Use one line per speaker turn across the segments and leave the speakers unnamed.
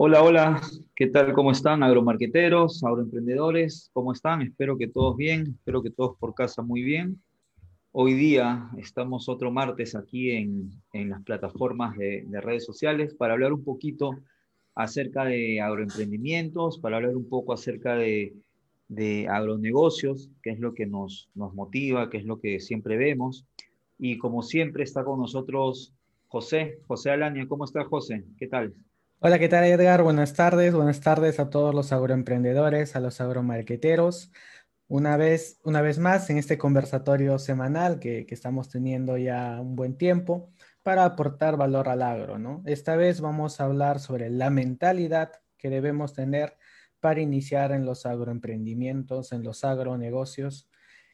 Hola, hola, ¿qué tal? ¿Cómo están? Agromarqueteros, agroemprendedores, ¿cómo están? Espero que todos bien, espero que todos por casa muy bien. Hoy día estamos otro martes aquí en, en las plataformas de, de, redes sociales para hablar un poquito acerca de agroemprendimientos, para hablar un poco acerca de, de agronegocios, que es lo que nos, nos motiva, que es lo que siempre vemos. Y como siempre está con nosotros José, José Alania. ¿Cómo está José? ¿Qué tal?
Hola, ¿qué tal Edgar? Buenas tardes, buenas tardes a todos los agroemprendedores, a los agromarqueteros. Una vez, una vez más en este conversatorio semanal que, estamos teniendo ya un buen tiempo para aportar valor al agro, ¿no? Esta vez vamos a hablar sobre la mentalidad que debemos tener para iniciar en los agroemprendimientos, en los agronegocios.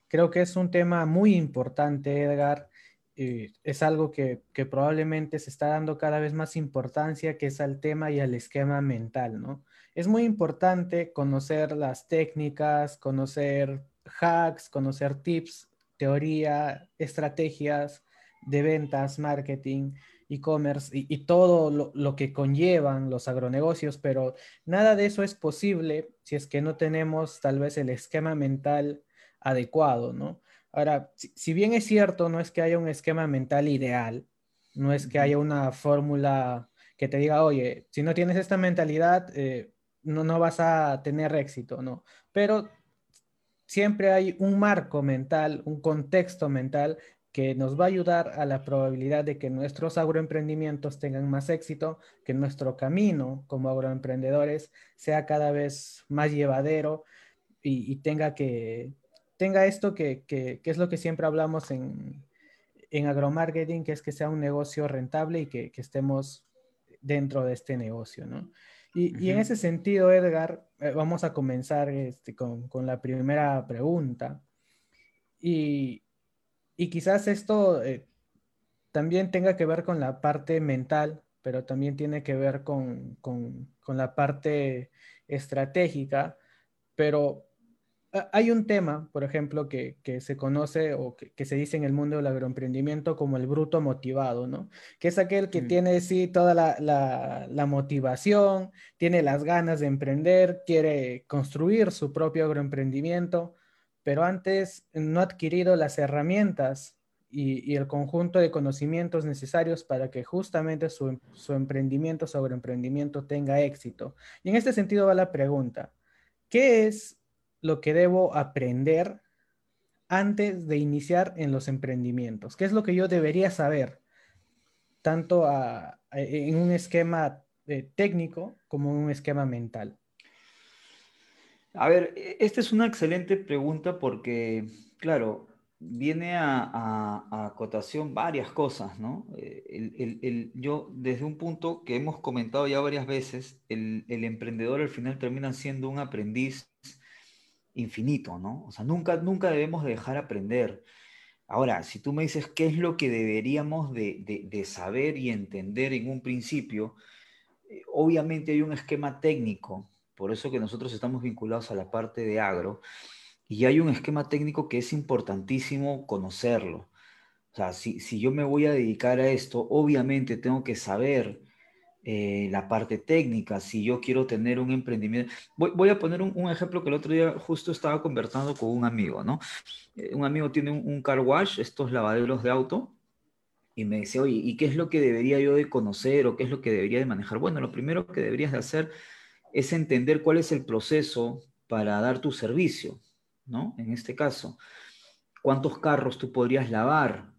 Creo que es un tema muy importante, Edgar, eh, es algo que, probablemente se está dando cada vez más importancia, que es al tema y al esquema mental, ¿no? Es muy importante conocer las técnicas, conocer hacks, conocer tips, teoría, estrategias de ventas, marketing, e-commerce y, todo lo, que conllevan los agronegocios, pero nada de eso es posible si es que no tenemos tal vez el esquema mental adecuado, ¿no? Ahora, si, bien es cierto, no es que haya un esquema mental ideal, no es que haya una fórmula que te diga, oye, si no tienes esta mentalidad, eh, no, no vas a tener éxito, ¿no? Pero siempre hay un marco mental, un contexto mental que nos va a ayudar a la probabilidad de que nuestros agroemprendimientos tengan más éxito, que nuestro camino como agroemprendedores sea cada vez más llevadero y tenga que, tenga esto que, es lo que siempre hablamos en, en agromarketing, que es que sea un negocio rentable y que, estemos dentro de este negocio, ¿no? Y, en ese sentido, Edgar, eh, vamos a comenzar este, con, la primera pregunta. Y, quizás esto eh, también tenga que ver con la parte mental, pero también tiene que ver con, con la parte estratégica. Pero hay un tema, por ejemplo, que, se conoce o que, se dice en el mundo del agroemprendimiento como el bruto motivado, ¿no? Que es aquel que mm. tiene, sí, toda la, motivación, tiene las ganas de emprender, quiere construir su propio agroemprendimiento, pero antes no ha adquirido las herramientas y, el conjunto de conocimientos necesarios para que justamente su, su emprendimiento, su agroemprendimiento tenga éxito. Y en este sentido va la pregunta, ¿qué es lo que debo aprender antes de iniciar en los emprendimientos? ¿Qué es lo que yo debería saber, tanto en un esquema eh, técnico como en un esquema mental?
A ver, e, esta es una excelente pregunta porque, claro, viene a, acotación varias cosas, ¿no? Eh, yo, desde un punto que hemos comentado ya varias veces, el emprendedor al final termina siendo un aprendiz infinito, ¿no? O sea, nunca, nunca debemos dejar aprender. Ahora, si tú me dices qué es lo que deberíamos de, saber y entender en un principio, eh, obviamente hay un esquema técnico, por eso que nosotros estamos vinculados a la parte de agro, y hay un esquema técnico que es importantísimo conocerlo. O sea, si, si yo me voy a dedicar a esto, obviamente tengo que saber eh, la parte técnica, si yo quiero tener un emprendimiento. Voy, a poner un, ejemplo que el otro día justo estaba conversando con un amigo, ¿no? Eh, un amigo tiene un, car wash, estos lavaderos de auto, y me dice, oye, ¿y qué es lo que debería yo de conocer o qué es lo que debería de manejar? Bueno, lo primero que deberías de hacer es entender cuál es el proceso para dar tu servicio, ¿no? En este caso, ¿cuántos carros tú podrías lavar?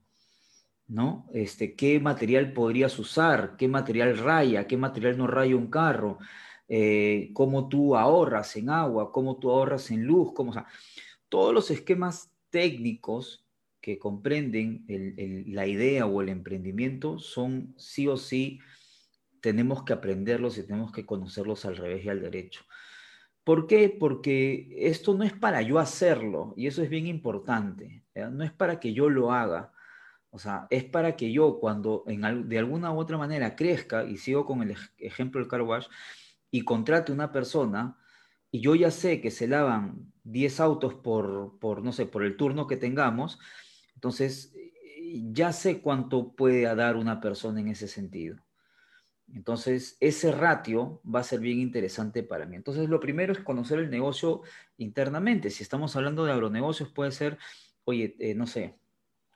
¿No? Este, ¿Qué material podrías usar? ¿Qué material raya? ¿Qué material no raya un carro? Eh, ¿Cómo tú ahorras en agua? ¿Cómo tú ahorras en luz? ¿Cómo, todos los esquemas técnicos que comprenden la idea o el emprendimiento son sí o sí, tenemos que aprenderlos y tenemos que conocerlos al revés y al derecho. ¿Por qué? Porque esto no es para yo hacerlo, y eso es bien importante, no es para que yo lo haga, o sea, es para que yo cuando de alguna u otra manera crezca, y sigo con el ejemplo del car wash, y contrate una persona, y yo ya sé que se lavan 10 autos por, por, no sé, por el turno que tengamos, entonces ya sé cuánto puede dar una persona en ese sentido. Entonces, ese ratio va a ser bien interesante para mí. Entonces, lo primero es conocer el negocio internamente. Si estamos hablando de agronegocios, puede ser, oye, eh, no sé,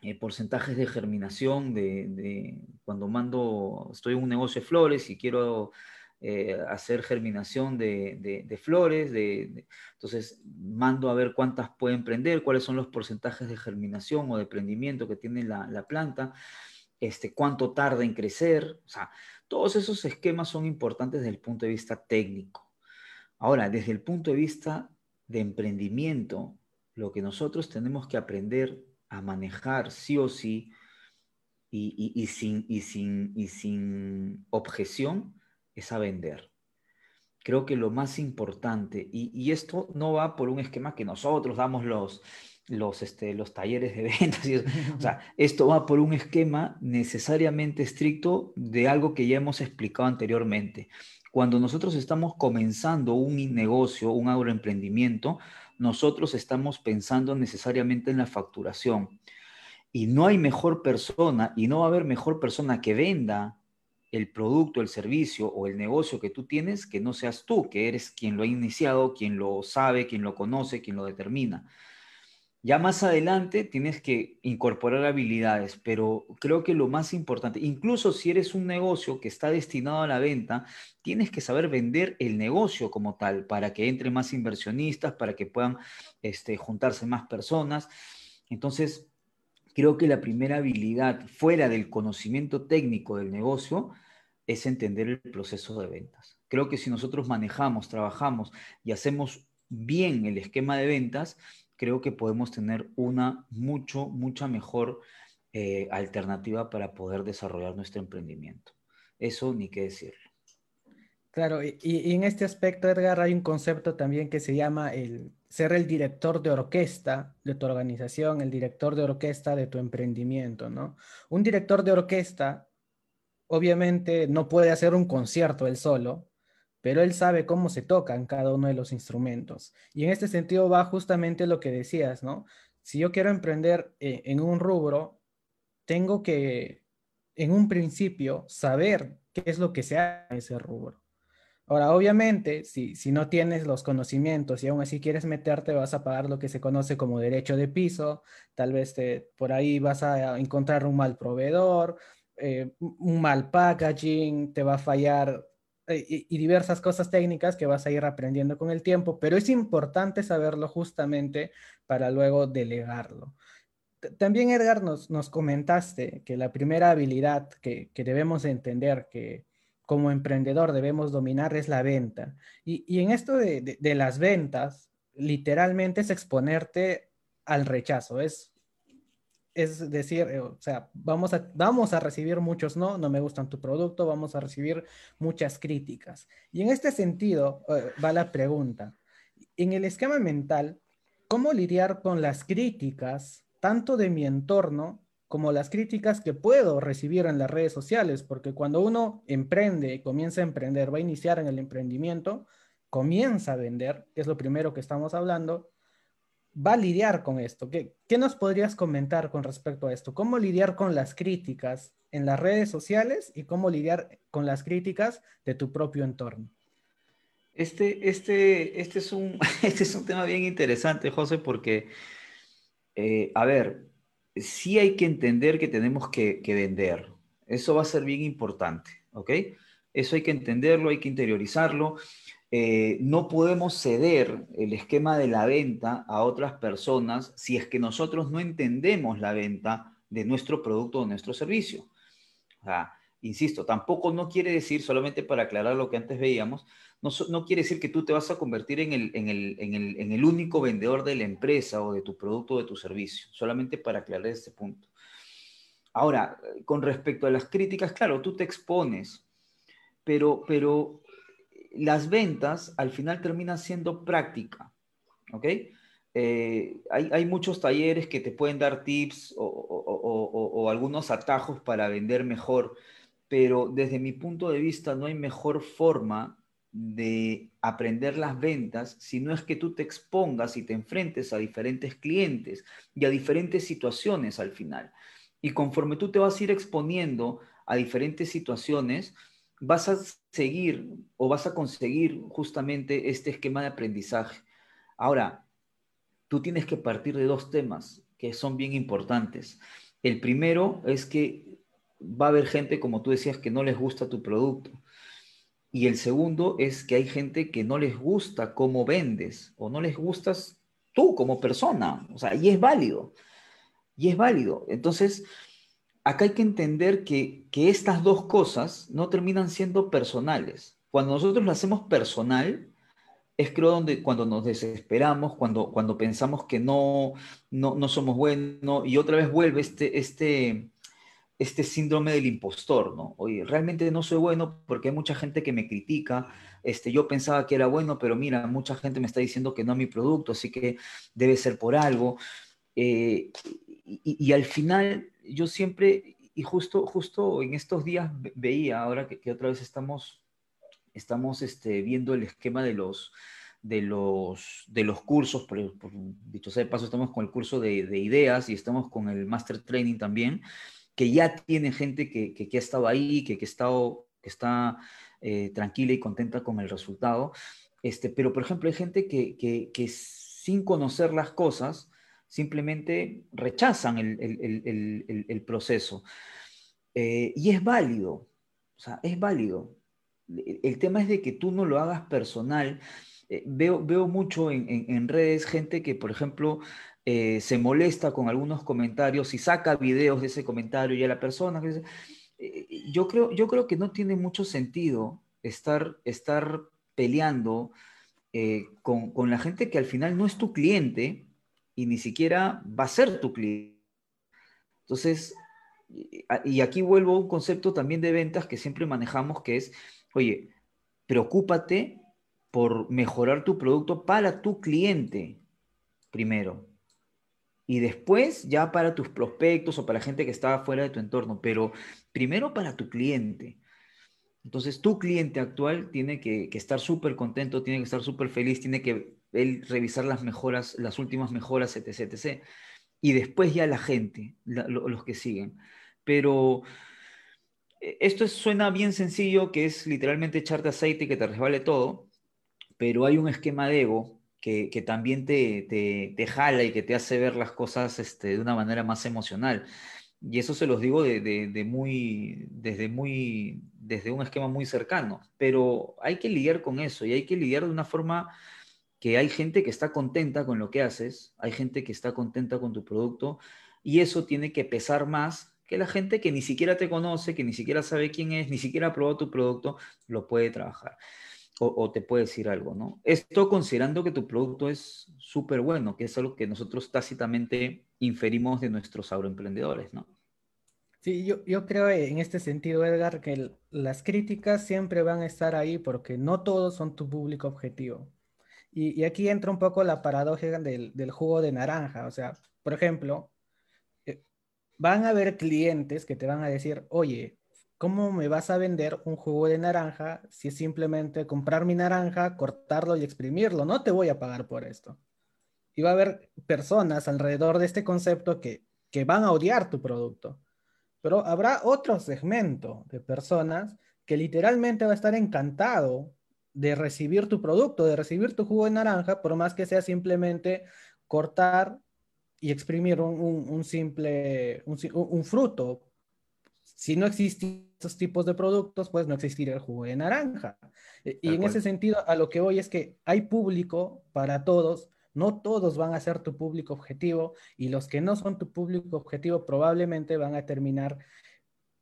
eh, porcentajes de germinación de, cuando mando, estoy en un negocio de flores y quiero eh, hacer germinación de, flores, de, entonces mando a ver cuántas pueden prender, cuáles son los porcentajes de germinación o de prendimiento que tiene la, la planta, este, cuánto tarda en crecer, o sea, todos esos esquemas son importantes desde el punto de vista técnico. Ahora, desde el punto de vista de emprendimiento, lo que nosotros tenemos que aprender a manejar sí o sí y, sin, y, sin, y sin objeción es a vender. Creo que lo más importante, y, esto no va por un esquema que nosotros damos los, los, este, los talleres de ventas. o sea, esto va por un esquema necesariamente estricto de algo que ya hemos explicado anteriormente. Cuando nosotros estamos comenzando un negocio, un agroemprendimiento, nosotros estamos pensando necesariamente en la facturación. Y no hay mejor persona y no va a haber mejor persona que venda el producto, el servicio o el negocio que tú tienes que no seas tú, que eres quien lo ha iniciado, quien lo sabe, quien lo conoce, quien lo determina. Ya más adelante tienes que incorporar habilidades, pero creo que lo más importante, incluso si eres un negocio que está destinado a la venta, tienes que saber vender el negocio como tal para que entre más inversionistas, para que puedan este, juntarse más personas. Entonces, creo que la primera habilidad fuera del conocimiento técnico del negocio es entender el proceso de ventas. Creo que si nosotros manejamos, trabajamos y hacemos bien el esquema de ventas, creo que podemos tener una mucho, mucha mejor eh, alternativa para poder desarrollar nuestro emprendimiento. Eso ni qué decirlo.
Claro, y, y, en este aspecto, Edgar, hay un concepto también que se llama el ser el director de orquesta de tu organización, el director de orquesta de tu emprendimiento, ¿no? Un director de orquesta, obviamente, no puede hacer un concierto él solo, pero él sabe cómo se tocan cada uno de los instrumentos. Y en este sentido va justamente lo que decías, ¿no? Si yo quiero emprender eh, en un rubro, tengo que, en un principio, saber qué es lo que se hace en ese rubro. Ahora, obviamente, si, si no tienes los conocimientos y aún así quieres meterte, vas a pagar lo que se conoce como derecho de piso, tal vez te, por ahí vas a encontrar un mal proveedor, eh, un mal packaging, te va a fallar y, diversas cosas técnicas que vas a ir aprendiendo con el tiempo, pero es importante saberlo justamente para luego delegarlo. También, Edgar, nos, nos comentaste que la primera habilidad que, que debemos entender que como emprendedor debemos dominar es la venta. Y, y en esto de, de las ventas, literalmente es exponerte al rechazo, es es decir, eh, o sea, vamos a, vamos a recibir muchos no, no me gustan tu producto, vamos a recibir muchas críticas. Y en este sentido eh, va la pregunta. En el esquema mental, ¿cómo lidiar con las críticas, tanto de mi entorno como las críticas que puedo recibir en las redes sociales? Porque cuando uno emprende, comienza a emprender, va a iniciar en el emprendimiento, comienza a vender, que es lo primero que estamos hablando, va a lidiar con esto. ¿Qué, ¿Qué, nos podrías comentar con respecto a esto? ¿Cómo lidiar con las críticas en las redes sociales y cómo lidiar con las críticas de tu propio entorno?
Este, este, este, es, un, este es un tema bien interesante, José, porque, eh, a ver, sí hay que entender que tenemos que, que vender. Eso va a ser bien importante, ¿ok? Eso hay que entenderlo, hay que interiorizarlo. Eh, no podemos ceder el esquema de la venta a otras personas si es que nosotros no entendemos la venta de nuestro producto o nuestro servicio. insisto, tampoco no quiere decir, solamente para aclarar lo que antes veíamos, no, quiere decir que tú te vas a convertir en el, en, el, en, el, en el único vendedor de la empresa o de tu producto o de tu servicio, solamente para aclarar este punto. Ahora, con respecto a las críticas, claro, tú te expones, pero, pero las ventas al final terminan siendo práctica, ¿ok? Eh, hay, muchos talleres que te pueden dar tips o, algunos atajos para vender mejor, pero desde mi punto de vista no hay mejor forma de aprender las ventas si no es que tú te expongas y te enfrentes a diferentes clientes y a diferentes situaciones al final. Y conforme tú te vas a ir exponiendo a diferentes situaciones, vas a seguir o vas a conseguir justamente este esquema de aprendizaje. Ahora, tú tienes que partir de dos temas que son bien importantes. El primero es que va a haber gente, como tú decías, que no les gusta tu producto. Y el segundo es que hay gente que no les gusta cómo vendes o no les gustas tú como persona. O sea, y es válido. Y es válido. Entonces, acá hay que entender que, que estas dos cosas no terminan siendo personales. Cuando nosotros lo hacemos personal, es creo donde cuando nos desesperamos, cuando, cuando pensamos que no, no, no somos buenos y otra vez vuelve este, este, este síndrome del impostor, ¿no? Oye, realmente no soy bueno porque hay mucha gente que me critica, este, yo pensaba que era bueno, pero mira, mucha gente me está diciendo que no es mi producto, así que debe ser por algo. Eh, y, al final, yo siempre, y justo, justo en estos días veía, ahora que, otra vez estamos, estamos este, viendo el esquema de los, de los, de los cursos, por, dicho sea de paso, estamos con el curso de, de ideas y estamos con el Master Training también que ya tiene gente que, que, ha estado ahí, que, que, estado, que está eh, tranquila y contenta con el resultado. Este, pero, por ejemplo, hay gente que, que sin conocer las cosas simplemente rechazan el, proceso. Eh, y es válido, o sea, es válido. El tema es de que tú no lo hagas personal. Eh, veo, veo mucho en, redes gente que, por ejemplo, eh, se molesta con algunos comentarios y saca videos de ese comentario y a la persona. Yo, creo, yo creo que no tiene mucho sentido estar, estar peleando con, con, la gente que al final no es tu cliente y ni siquiera va a ser tu cliente. Entonces, y aquí vuelvo a un concepto también de ventas que siempre manejamos, que es, oye, preocúpate por mejorar tu producto para tu cliente primero y después ya para tus prospectos o para gente que está fuera de tu entorno, pero primero para tu cliente. Entonces, tu cliente actual tiene que, estar súper contento, tiene que estar súper feliz, tiene que él revisar las mejoras, las últimas mejoras, etc, etc. Y después ya la gente, los que siguen. Pero eh, esto suena bien sencillo, que es literalmente echarte aceite y que te resbale todo, pero hay un esquema de ego que, también te, te, jala y que te hace ver las cosas este, de una manera más emocional. Y eso se los digo de, de, muy, desde, muy, desde un esquema muy cercano. Pero hay que lidiar con eso y hay que lidiar de una forma que hay gente que está contenta con lo que haces, hay gente que está contenta con tu producto y eso tiene que pesar más que la gente que ni siquiera te conoce, que ni siquiera sabe quién es, ni siquiera ha probado tu producto, lo puede trabajar o, te puede decir algo, ¿no? Esto considerando que tu producto es súper bueno, que es algo que nosotros tácitamente inferimos de nuestros agroemprendedores, ¿no?
Sí, yo, yo creo en este sentido, Edgar, que las críticas siempre van a estar ahí porque no todos son tu público objetivo. Y, aquí entra un poco la paradoja del, del, jugo de naranja. O sea, por ejemplo, eh, van a haber clientes que te van a decir, oye, ¿cómo me vas a vender un jugo de naranja si es simplemente comprar mi naranja, cortarlo y exprimirlo? No te voy a pagar por esto. Y va a haber personas alrededor de este concepto que, que van a odiar tu producto. Pero habrá otro segmento de personas que literalmente va a estar encantado de recibir tu producto, de recibir tu jugo de naranja, por más que sea simplemente cortar y exprimir un, un, simple, un, un fruto, si no existen esos tipos de productos, pues no existiría el jugo de naranja. E, y en ese sentido, a lo que voy es que hay público para todos, no todos van a ser tu público objetivo y los que no son tu público objetivo probablemente van a terminar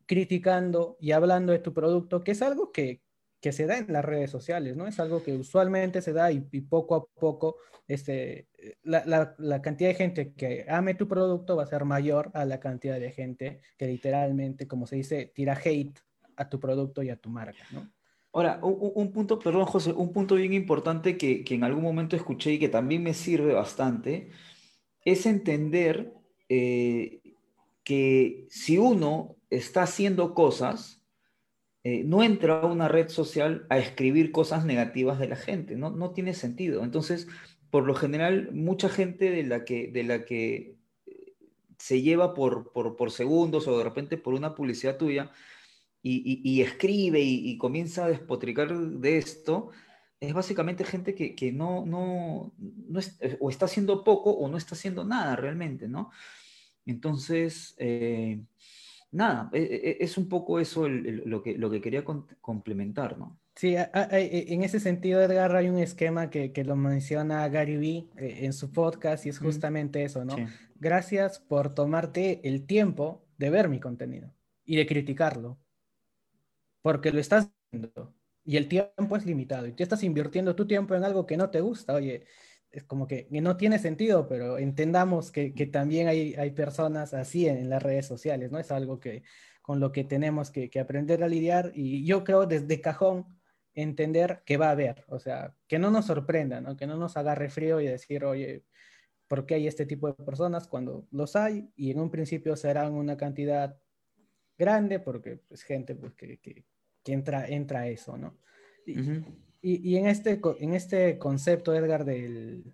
criticando y hablando de tu producto, que es algo que, que se da en las redes sociales, ¿no? Es algo que usualmente se da y, poco a poco este, la, la, la, cantidad de gente que ame tu producto va a ser mayor a la cantidad de gente que literalmente, como se dice, tira hate a tu producto y a tu marca, ¿no?
Ahora, un, un punto, perdón José, un punto bien importante que, que, en algún momento escuché y que también me sirve bastante, es entender eh, que si uno está haciendo cosas, eh, no entra a una red social a escribir cosas negativas de la gente, no, no tiene sentido. Entonces, por lo general, mucha gente de la que, de la que eh, se lleva por, por, por segundos o de repente por una publicidad tuya, y, escribe y, comienza a despotricar de esto, es básicamente gente que, no, no, no o está haciendo poco o no está haciendo nada realmente, ¿no? Entonces, eh, nada, e, e, e, es un poco eso lo, que, lo que quería complementar, ¿no?
Sí, en ese sentido, Edgar, hay un esquema que, lo menciona Gary Vee eh, en su podcast y es justamente eso, ¿no? Gracias por tomarte el tiempo de ver mi contenido y de criticarlo, porque lo estás haciendo y el tiempo es limitado y tú estás invirtiendo tu tiempo en algo que no te gusta, oye, es como que, no tiene sentido, pero entendamos que, también hay, hay, personas así en, las redes sociales, ¿no? Es algo que con lo que tenemos que, que aprender a lidiar y yo creo desde cajón entender que va a haber, o sea, que no nos sorprenda, ¿no? que no nos agarre frío y decir, oye, ¿por qué hay este tipo de personas cuando los hay? Y en un principio serán una cantidad grande porque es pues, gente pues, que, que, entra, entra a eso, ¿no? Y, y, en, este, en este concepto, Edgar, del,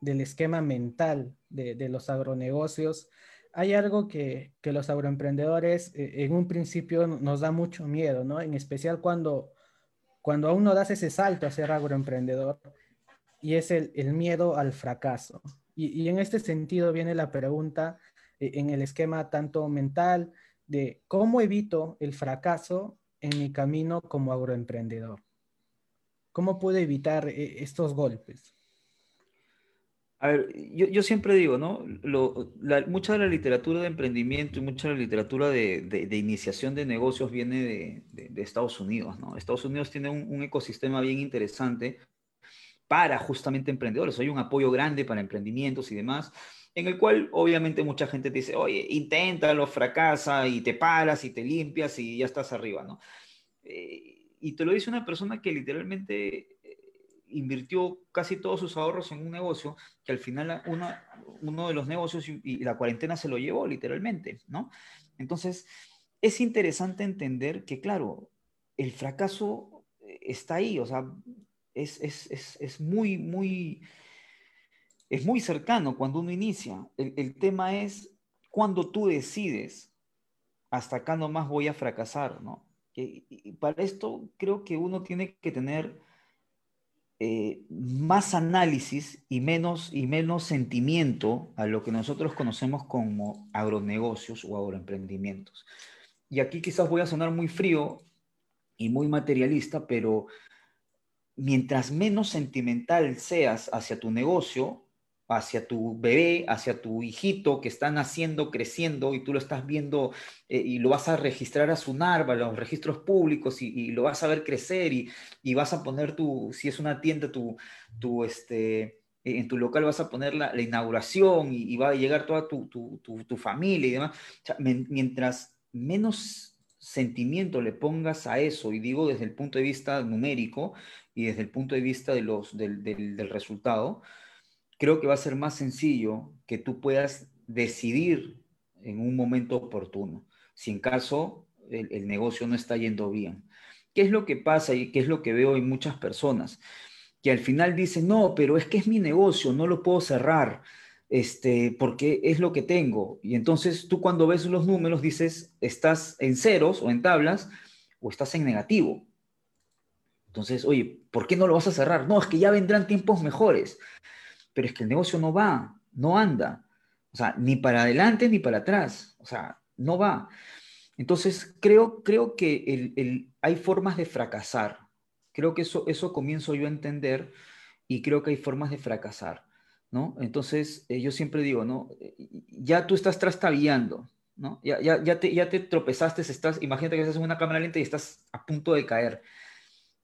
del esquema mental de, de, los agronegocios, hay algo que, que los agroemprendedores eh, en un principio nos da mucho miedo, ¿no? En especial cuando cuando aún no das ese salto a ser agroemprendedor, y es el, miedo al fracaso. Y, en este sentido viene la pregunta eh, en el esquema tanto mental de cómo evito el fracaso en mi camino como agroemprendedor. ¿Cómo puedo evitar eh, estos golpes?
A ver, yo, siempre digo, ¿no? mucha de la literatura de emprendimiento y mucha de la literatura de, iniciación de negocios viene de, Estados Unidos, ¿no? Estados Unidos tiene un, ecosistema bien interesante para justamente emprendedores. Hay un apoyo grande para emprendimientos y demás, en el cual obviamente mucha gente te dice, oye, inténtalo, fracasa y te paras y te limpias y ya estás arriba, ¿no? Eh, y te lo dice una persona que literalmente invirtió casi todos sus ahorros en un negocio que al final uno de los negocios y, la cuarentena se lo llevó literalmente, ¿no? Entonces, es interesante entender que, claro, el fracaso está ahí, o sea, es, es, muy, muy, es muy cercano cuando uno inicia. El, tema es cuando tú decides, hasta acá nomás voy a fracasar, ¿no? Y para esto creo que uno tiene que tener eh, más análisis y menos, y menos sentimiento a lo que nosotros conocemos como agronegocios o agroemprendimientos. Y aquí quizás voy a sonar muy frío y muy materialista, pero mientras menos sentimental seas hacia tu negocio, hacia tu bebé, hacia tu hijito que está naciendo, creciendo y tú lo estás viendo eh, y lo vas a registrar a SUNAR, a los registros públicos y, lo vas a ver crecer y, y, vas a poner tu, si es una tienda, tu, tu este, eh, en tu local vas a poner la, inauguración y, va a llegar toda tu, tu, tu familia y demás. mientras menos sentimiento le pongas a eso, y digo desde el punto de vista numérico y desde el punto de vista de los, del, del resultado, creo que va a ser más sencillo que tú puedas decidir en un momento oportuno, si en caso el, negocio no está yendo bien. ¿Qué es lo que pasa y qué es lo que veo en muchas personas? Que al final dicen, no, pero es que es mi negocio, no lo puedo cerrar, este, porque es lo que tengo. Y entonces tú cuando ves los números dices, estás en ceros o en tablas o estás en negativo. Entonces, oye, ¿por qué no lo vas a cerrar? No, es que ya vendrán tiempos mejores pero es que el negocio no va, no anda. O sea, ni para adelante ni para atrás. O sea, no va. Entonces, creo, creo que el, hay formas de fracasar. Creo que eso, eso comienzo yo a entender y creo que hay formas de fracasar, ¿no? Entonces, eh, yo siempre digo, ¿no? Ya tú estás trastabillando, ¿no? Ya, ya, ya, te, ya te tropezaste, estás, imagínate que estás en una cámara lenta y estás a punto de caer.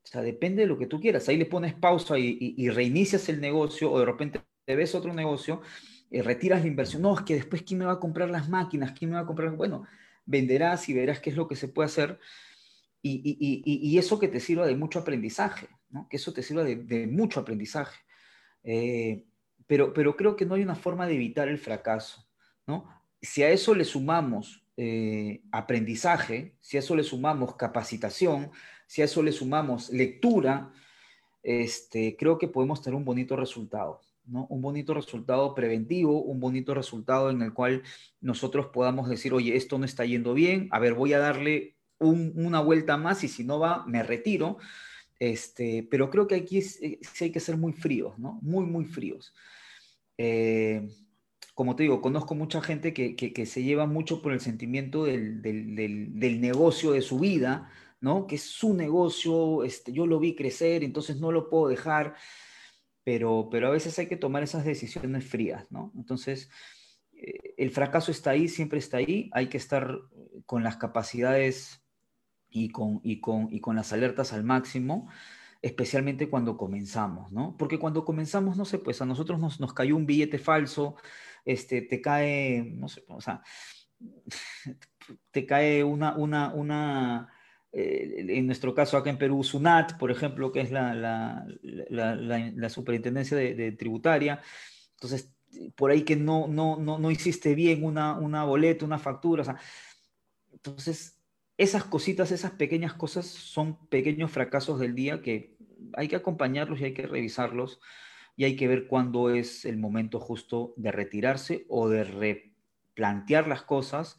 O sea, depende de lo que tú quieras. Ahí le pones pausa y, reinicias el negocio o de repente te ves otro negocio, y retiras la inversión. No, es que después, ¿quién me va a comprar las máquinas? ¿Quién me va a comprar? Bueno, venderás y verás qué es lo que se puede hacer. Y, eso que te sirva de mucho aprendizaje, ¿no? Que eso te sirva de, mucho aprendizaje. Eh, pero, pero creo que no hay una forma de evitar el fracaso, ¿no? Si a eso le sumamos eh, aprendizaje, si a eso le sumamos capacitación, si a eso le sumamos lectura, este, creo que podemos tener un bonito resultado, ¿no? Un bonito resultado preventivo, un bonito resultado en el cual nosotros podamos decir, oye, esto no está yendo bien, a ver, voy a darle una vuelta más y si no va, me retiro. Este, pero creo que aquí sí hay que ser muy fríos, ¿no? Muy, muy fríos. Eh, como te digo, conozco mucha gente que, se lleva mucho por el sentimiento del, negocio de su vida, ¿no? Que es su negocio, este, yo lo vi crecer, entonces no lo puedo dejar, pero, pero a veces hay que tomar esas decisiones frías, ¿no? Entonces, eh, el fracaso está ahí, siempre está ahí, hay que estar con las capacidades y con, y con, y con las alertas al máximo especialmente cuando comenzamos, ¿no? Porque cuando comenzamos, no sé, pues a nosotros nos, nos cayó un billete falso, este, te cae, no sé, o sea, te cae una, una, una eh, en nuestro caso acá en Perú, SUNAT, por ejemplo, que es la, la, la, superintendencia de, tributaria, entonces, por ahí que no, no, no, no hiciste bien una, una boleta, una factura, o sea, entonces, esas cositas, esas pequeñas cosas son pequeños fracasos del día que hay que acompañarlos y hay que revisarlos y hay que ver cuándo es el momento justo de retirarse o de replantear las cosas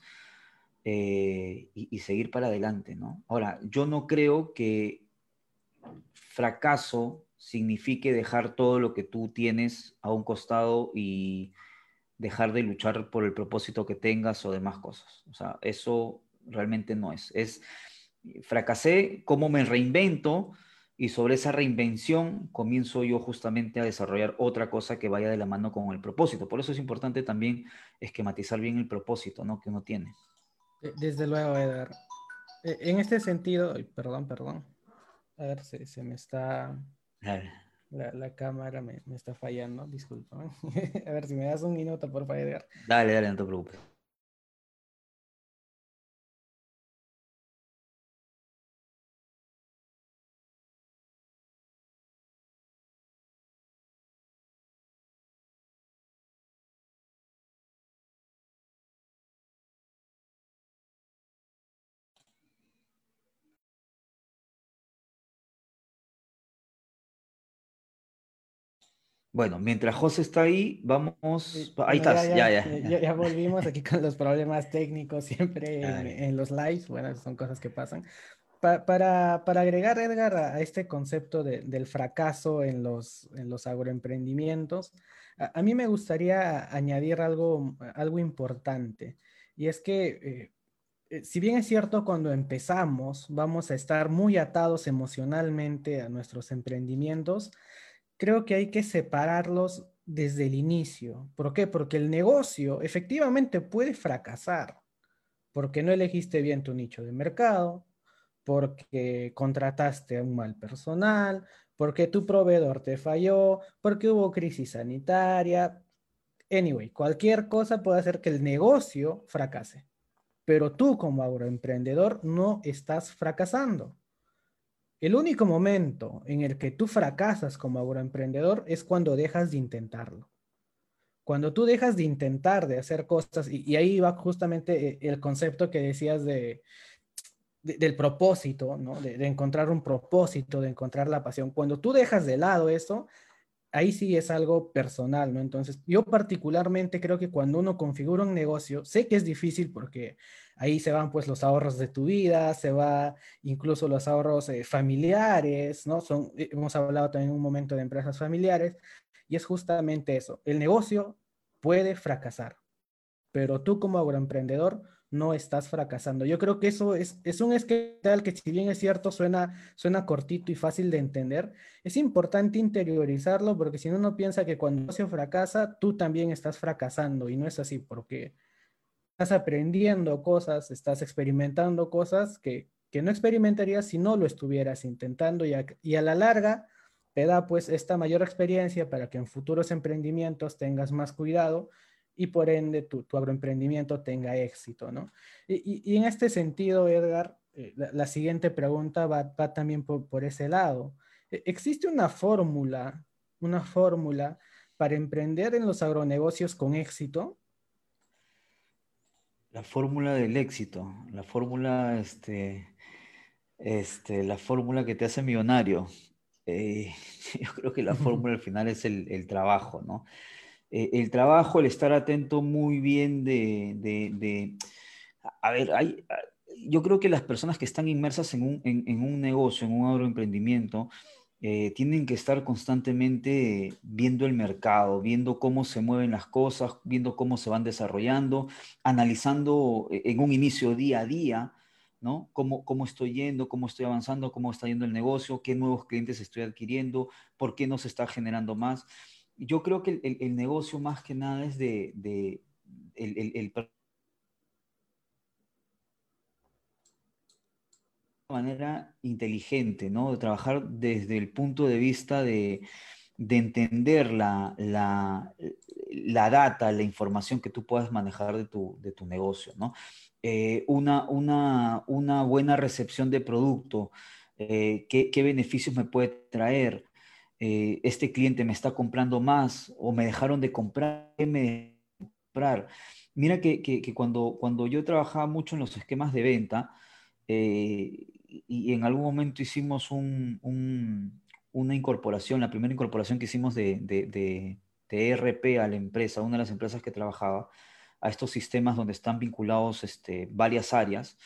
eh, y, seguir para adelante, ¿no? Ahora, yo no creo que fracaso signifique dejar todo lo que tú tienes a un costado y dejar de luchar por el propósito que tengas o demás cosas. O sea, eso realmente no es. Es fracasé, ¿cómo me reinvento? y sobre esa reinvención comienzo yo justamente a desarrollar otra cosa que vaya de la mano con el propósito. Por eso es importante también esquematizar bien el propósito ¿no? que uno tiene.
Desde luego, Edgar. E, en este sentido, perdón, perdón. A ver, se, se me está... La, la, cámara me, me, está fallando, disculpa. a ver si me das un minuto, por favor, Edgar.
Dale, dale, no te preocupes. Bueno, mientras José está ahí, vamos. Ahí estás, ya
ya, ya, volvimos aquí con los problemas técnicos siempre en, los lives. Bueno, son cosas que pasan. para, agregar, Edgar, a, este concepto del fracaso en los, en los agroemprendimientos, a, mí me gustaría añadir algo, algo importante. Y es que, eh, eh, si bien es cierto, cuando empezamos vamos a estar muy atados emocionalmente a nuestros emprendimientos, creo que hay que separarlos desde el inicio. ¿Por qué? Porque el negocio efectivamente puede fracasar, porque no elegiste bien tu nicho de mercado, porque contrataste a un mal personal, porque tu proveedor te falló, porque hubo crisis sanitaria. Anyway, cualquier cosa puede hacer que el negocio fracase, pero tú como agroemprendedor no estás fracasando. El único momento en el que tú fracasas como agroemprendedor es cuando dejas de intentarlo. Cuando tú dejas de intentar de hacer cosas, y, ahí va justamente eh, el concepto que decías de, del propósito, ¿no? De, de, encontrar un propósito, de encontrar la pasión. Cuando tú dejas de lado eso, ahí sí es algo personal, ¿no? Entonces, yo particularmente creo que cuando uno configura un negocio, sé que es difícil porque ahí se van pues los ahorros de tu vida, se va incluso los ahorros eh, familiares, ¿no? Son, eh, hemos hablado también un momento de empresas familiares y es justamente eso. El negocio puede fracasar, pero tú como agroemprendedor no estás fracasando. Yo creo que eso es, es un esquema que si bien es cierto, suena, suena cortito y fácil de entender, es importante interiorizarlo porque si no uno piensa que cuando negocio fracasa, tú también estás fracasando y no es así porque estás aprendiendo cosas, estás experimentando cosas que, que no experimentarías si no lo estuvieras intentando y a, y a la larga te da pues esta mayor experiencia para que en futuros emprendimientos tengas más cuidado y por ende tu, tu agroemprendimiento tenga éxito, ¿no? Y, y, en este sentido, Edgar, eh, la, siguiente pregunta va, va también por, por, ese lado. E, ¿Existe una fórmula, una fórmula para emprender en los agronegocios con éxito?
La fórmula del éxito, la fórmula, este, este, la fórmula que te hace millonario. Eh, yo creo que la fórmula al final es el, el trabajo, ¿no? Eh, el trabajo, el estar atento muy bien de, a ver, hay, yo creo que las personas que están inmersas en un, en, un negocio, en un agroemprendimiento, eh, tienen que estar constantemente viendo el mercado, viendo cómo se mueven las cosas, viendo cómo se van desarrollando, analizando eh, en un inicio día a día, ¿no? Cómo, cómo estoy yendo, cómo estoy avanzando, cómo está yendo el negocio, qué nuevos clientes estoy adquiriendo, por qué no se está generando más. Yo creo que el, negocio más que nada es de, de el, el manera inteligente, ¿no? De trabajar desde el punto de vista de, entender la, la, data, la información que tú puedas manejar de tu, de tu negocio, ¿no? Eh, una, una, una, buena recepción de producto, eh, ¿qué, beneficios me puede traer, eh, este cliente me está comprando más o me dejaron de comprar, ¿qué comprar? Mira que, que, cuando, cuando yo trabajaba mucho en los esquemas de venta, y en algún momento hicimos una incorporación, la primera incorporación que hicimos de, de, ERP a la empresa, una de las empresas que trabajaba, a estos sistemas donde están vinculados este, varias áreas,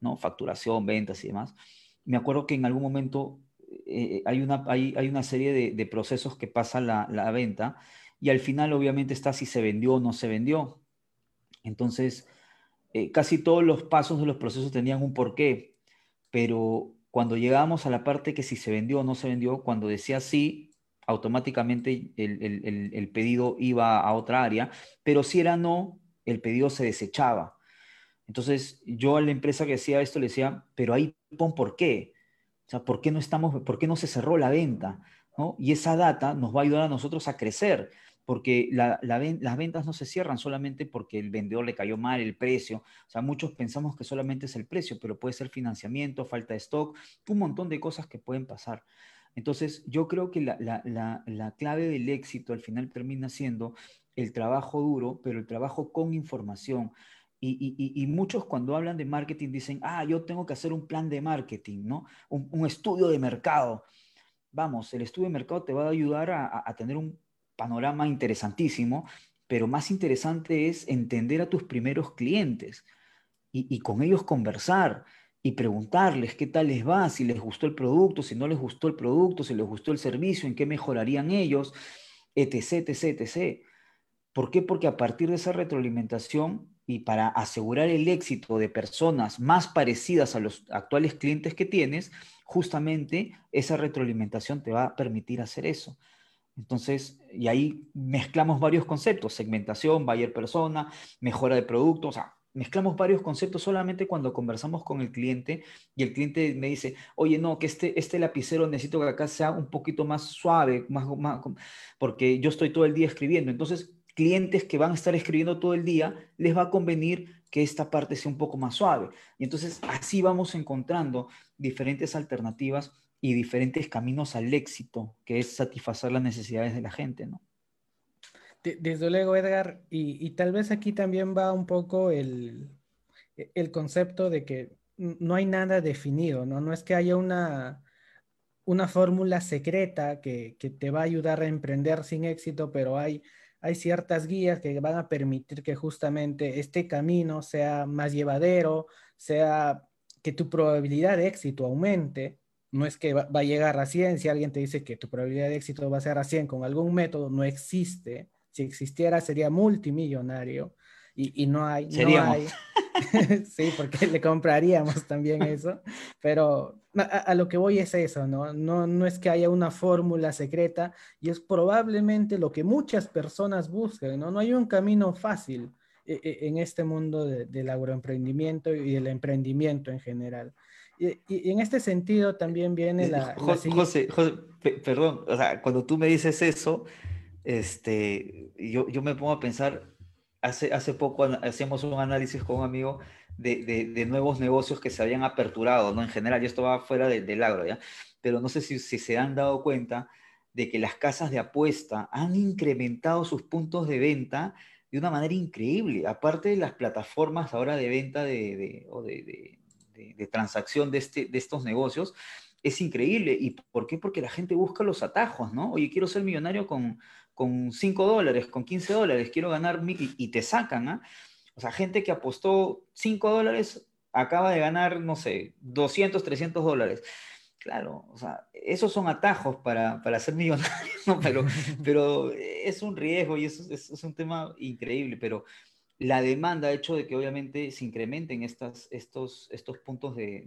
¿no? facturación, ventas y demás. Me acuerdo que en algún momento eh, hay, una, hay, una serie de, procesos que pasa la, la, venta y al final obviamente está si se vendió o no se vendió. Entonces, eh, casi todos los pasos de los procesos tenían un porqué pero cuando llegábamos a la parte que si se vendió o no se vendió, cuando decía sí, automáticamente el, pedido iba a otra área, pero si era no, el pedido se desechaba. Entonces yo a la empresa que decía esto le decía, pero ahí pon por qué. O sea, ¿por qué no, estamos, por qué no se cerró la venta? Y esa data nos va a ayudar a nosotros a crecer porque las ventas no se cierran solamente porque el vendedor le cayó mal el precio. O sea, muchos pensamos que solamente es el precio, pero puede ser financiamiento, falta de stock, un montón de cosas que pueden pasar. Entonces, yo creo que la, clave del éxito al final termina siendo el trabajo duro, pero el trabajo con información. Y, muchos cuando hablan de marketing dicen, ah, yo tengo que hacer un plan de marketing, ¿no? Un, estudio de mercado. Vamos, el estudio de mercado te va a ayudar a tener un panorama interesantísimo, pero más interesante es entender a tus primeros clientes y, con ellos conversar y preguntarles qué tal les va, si les gustó el producto, si no les gustó el producto, si les gustó el servicio, en qué mejorarían ellos, etc., etc., etc. ¿Por qué? Porque a partir de esa retroalimentación y para asegurar el éxito de personas más parecidas a los actuales clientes que tienes, justamente esa retroalimentación te va a permitir hacer eso. Entonces, y ahí mezclamos varios conceptos, segmentación, buyer persona, mejora de producto, o sea, mezclamos varios conceptos solamente cuando conversamos con el cliente y el cliente me dice, oye, no, que este, este lapicero necesito que acá sea un poquito más suave, más, porque yo estoy todo el día escribiendo. Entonces, clientes que van a estar escribiendo todo el día, les va a convenir que esta parte sea un poco más suave. Y entonces así vamos encontrando diferentes alternativas y diferentes caminos al éxito, que es satisfacer las necesidades de la gente, ¿no?
Desde luego, Edgar, y, tal vez aquí también va un poco el, el, concepto de que no hay nada definido, ¿no? No es que haya una, una fórmula secreta que, que, te va a ayudar a emprender sin éxito, pero hay, hay ciertas guías que van a permitir que justamente este camino sea más llevadero, sea que tu probabilidad de éxito aumente no es que va, a llegar a 100, si alguien te dice que tu probabilidad de éxito va a ser a 100 con algún método, no existe. Si existiera sería multimillonario y, no hay. No hay. sí, porque le compraríamos también eso, pero a, lo que voy es eso, ¿no? ¿no? No es que haya una fórmula secreta y es probablemente lo que muchas personas buscan, ¿no? No hay un camino fácil eh, eh, en este mundo del agroemprendimiento y del emprendimiento en general. Y, en este sentido también viene la...
José, perdón, o sea, cuando tú me dices eso, este, yo, yo me pongo a pensar, hace, hace poco hacíamos un análisis con un amigo de, de, nuevos negocios que se habían aperturado, ¿no? En general, y esto va fuera del agro, ¿ya? Pero no sé si, si se han dado cuenta de que las casas de apuesta han incrementado sus puntos de venta de una manera increíble, aparte de las plataformas ahora de venta de, de, de de, transacción de, este, de estos negocios es increíble. ¿Y por qué? Porque la gente busca los atajos, ¿no? Oye, quiero ser millonario con, con 5 dólares, con 15 dólares, quiero ganar mil y, te sacan, ¿ah? O sea, gente que apostó 5 dólares acaba de ganar, no sé, 200, 300 dólares. Claro, o sea, esos son atajos para, para ser millonario, ¿no? pero, pero es un riesgo y es, es, un tema increíble, pero la demanda ha hecho de que obviamente se incrementen estas, estos, estos puntos de,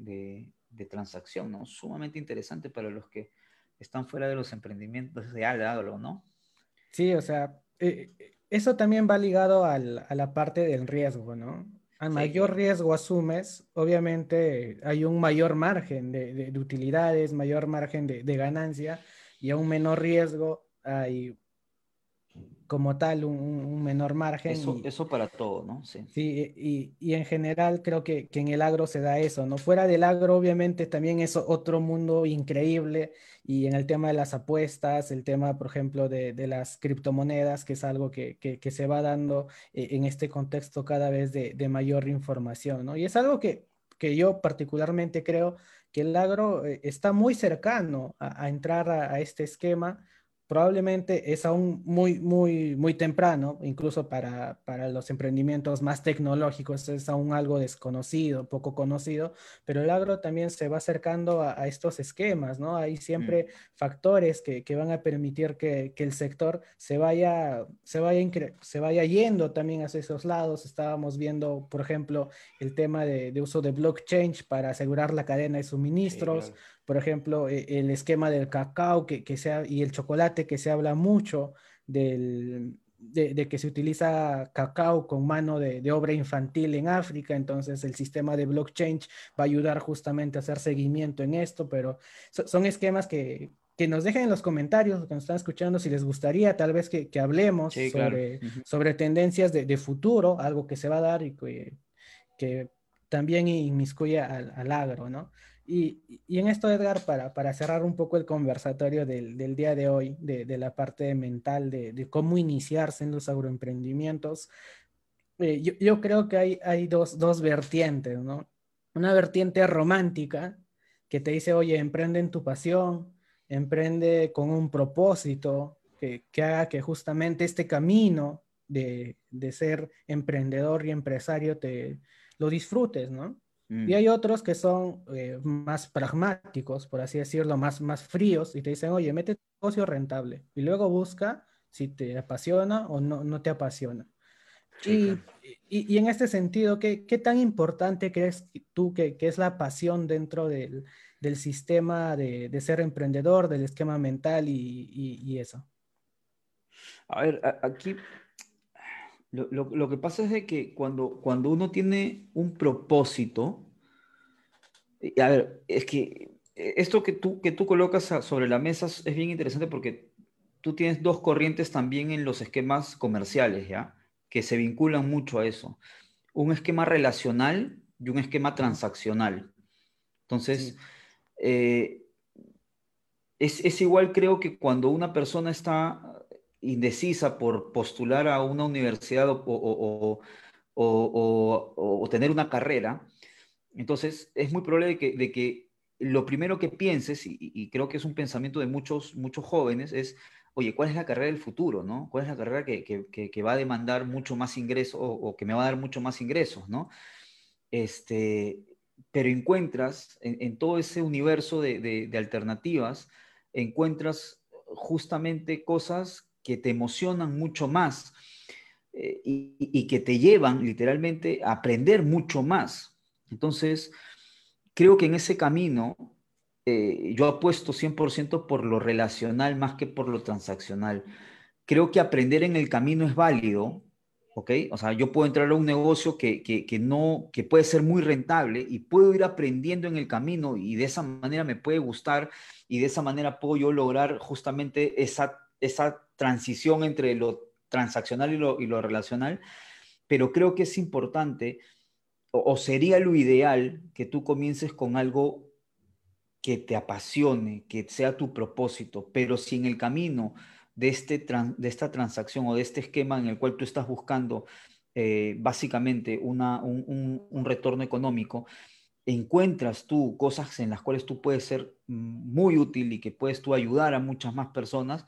de, transacción, ¿no? Sumamente interesante para los que están fuera de los emprendimientos de algo, ¿no?
Sí, o sea, eh, eso también va ligado al, a la parte del riesgo, ¿no? A mayor riesgo asumes, obviamente hay un mayor margen de, utilidades, mayor margen de, ganancia y a un menor riesgo hay como tal un, menor margen.
Eso, eso para todo, ¿no?
Sí, sí y, en general creo que, en el agro se da eso, ¿no? Fuera del agro, obviamente, también es otro mundo increíble y en el tema de las apuestas, el tema, por ejemplo, de, las criptomonedas, que es algo que, se va dando eh, en este contexto cada vez de, mayor información, ¿no? Y es algo que, yo particularmente creo que el agro eh, está muy cercano a, entrar a este esquema probablemente es aún muy, muy, muy temprano, incluso para, para, los emprendimientos más tecnológicos, es aún algo desconocido, poco conocido, pero el agro también se va acercando a, estos esquemas, ¿no? Hay siempre mm. factores que, que, van a permitir que, que, el sector se vaya, se, vaya se vaya yendo también hacia esos lados. Estábamos viendo, por ejemplo, el tema de, de uso de blockchain para asegurar la cadena de suministros por ejemplo, e, el esquema del cacao que, que sea, y el chocolate, que se habla mucho del, de, que se utiliza cacao con mano de, obra infantil en África, entonces el sistema de blockchain va a ayudar justamente a hacer seguimiento en esto, pero son esquemas que, que nos dejen en los comentarios, que nos están escuchando, si les gustaría tal vez que, que hablemos sobre, sobre tendencias de, de, futuro, algo que se va a dar y que, que también inmiscuye al, al agro, ¿no? Y, en esto, Edgar, para, para, cerrar un poco el conversatorio del, del día de hoy, de, la parte mental, de, de, cómo iniciarse en los agroemprendimientos, eh, yo, yo, creo que hay, hay dos, dos, vertientes, ¿no? Una vertiente romántica que te dice, oye, emprende en tu pasión, emprende con un propósito que, que haga que justamente este camino de, de ser emprendedor y empresario te lo disfrutes, ¿no? Y mm. hay otros que son eh, más pragmáticos, por así decirlo, más, más fríos, y te dicen, oye, mete tu negocio rentable, y luego busca si te apasiona o no, no te apasiona. y, y, en este sentido, ¿qué, ¿qué, tan importante crees tú que, que es la pasión dentro del, del sistema de, de, ser emprendedor, del esquema mental y, y eso?
A ver, aquí lo, lo, que pasa es de que cuando, cuando uno tiene un propósito, a ver, es que esto que tú, que tú colocas sobre la mesa es bien interesante porque tú tienes dos corrientes también en los esquemas comerciales, ¿ya? Que se vinculan mucho a eso. Un esquema relacional y un esquema transaccional. Entonces, eh, es, es, igual creo que cuando una persona está indecisa por postular a una universidad o, tener una carrera, entonces es muy probable de que, lo primero que pienses, y, creo que es un pensamiento de muchos, muchos jóvenes, es, oye, ¿cuál es la carrera del futuro? ¿no? ¿Cuál es la carrera que, va a demandar mucho más ingresos o, que me va a dar mucho más ingresos? ¿no? Este, pero encuentras en, todo ese universo de, de alternativas, encuentras justamente cosas que te emocionan mucho más eh, y, que te llevan literalmente a aprender mucho más. Entonces, creo que en ese camino eh, yo apuesto 100% por lo relacional más que por lo transaccional. Creo que aprender en el camino es válido, ¿ok? O sea, yo puedo entrar a un negocio que, que, no, que puede ser muy rentable y puedo ir aprendiendo en el camino y de esa manera me puede gustar y de esa manera puedo yo lograr justamente esa, esa transición entre lo transaccional y lo, y lo relacional, pero creo que es importante o, sería lo ideal que tú comiences con algo que te apasione, que sea tu propósito, pero si en el camino de, este de esta transacción o de este esquema en el cual tú estás buscando eh, básicamente una, un, un, retorno económico, encuentras tú cosas en las cuales tú puedes ser muy útil y que puedes tú ayudar a muchas más personas,